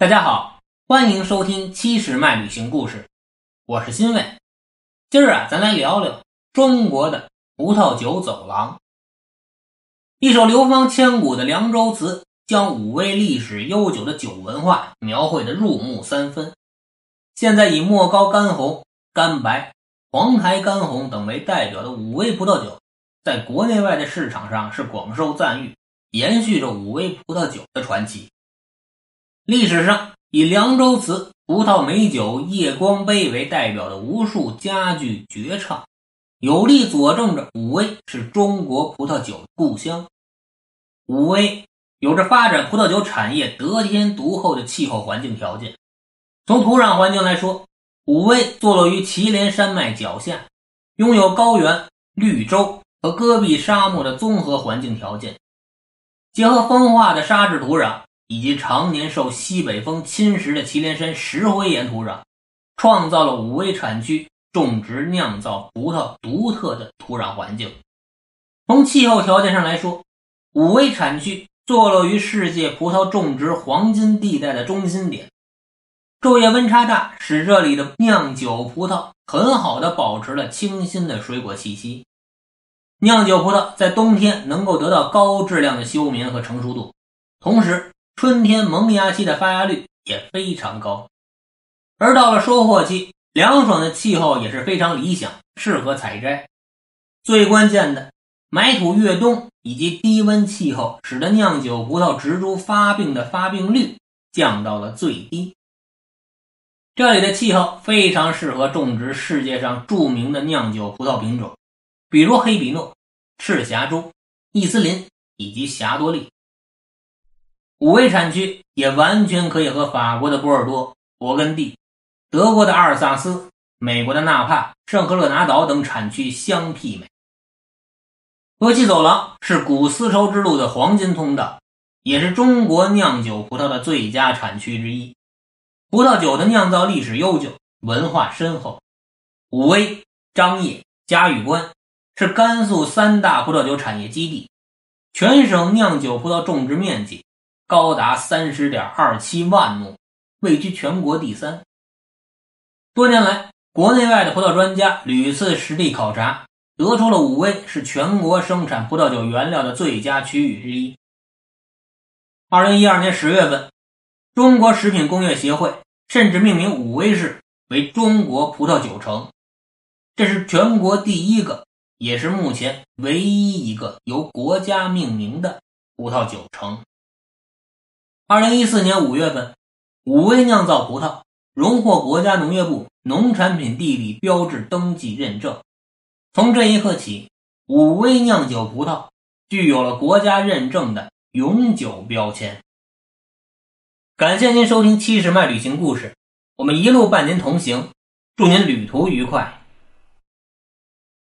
大家好，欢迎收听七十迈旅行故事，我是欣慰。今儿啊，咱来聊聊中国的葡萄酒走廊。一首流芳千古的《凉州词》，将武威历史悠久的酒文化描绘的入木三分。现在以莫高干红、干白、黄台干红等为代表的五味葡萄酒，在国内外的市场上是广受赞誉，延续着五味葡萄酒的传奇。历史上以凉州词、葡萄美酒、夜光杯为代表的无数佳句绝唱，有力佐证着武威是中国葡萄酒故乡。武威有着发展葡萄酒产业得天独厚的气候环境条件。从土壤环境来说，武威坐落于祁连山脉脚下，拥有高原、绿洲和戈壁沙漠的综合环境条件，结合风化的沙质土壤。以及常年受西北风侵蚀的祁连山石灰岩土壤，创造了武威产区种植酿造葡萄独特的土壤环境。从气候条件上来说，武威产区坐落于世界葡萄种植黄金地带的中心点，昼夜温差大，使这里的酿酒葡萄很好的保持了清新的水果气息。酿酒葡萄在冬天能够得到高质量的休眠和成熟度，同时。春天萌芽期的发芽率也非常高，而到了收获期，凉爽的气候也是非常理想，适合采摘。最关键的，埋土越冬以及低温气候，使得酿酒葡萄植株发病的发病率降到了最低。这里的气候非常适合种植世界上著名的酿酒葡萄品种，比如黑比诺、赤霞珠、易思林以及霞多丽。五味产区也完全可以和法国的波尔多、勃艮第、德国的阿尔萨斯、美国的纳帕、圣赫勒拿岛等产区相媲美。俄气走廊是古丝绸之路的黄金通道，也是中国酿酒葡萄的最佳产区之一。葡萄酒的酿造历史悠久，文化深厚。武威、张掖、嘉峪关是甘肃三大葡萄酒产业基地，全省酿酒葡萄种植面积。高达三十点二七万亩，位居全国第三。多年来，国内外的葡萄专家屡次实地考察，得出了武威是全国生产葡萄酒原料的最佳区域之一。二零一二年十月份，中国食品工业协会甚至命名武威市为中国葡萄酒城，这是全国第一个，也是目前唯一一个由国家命名的葡萄酒城。二零一四年五月份，武威酿造葡萄荣获国家农业部农产品地理标志登记认证。从这一刻起，武威酿酒葡萄具有了国家认证的永久标签。感谢您收听七十迈旅行故事，我们一路伴您同行，祝您旅途愉快。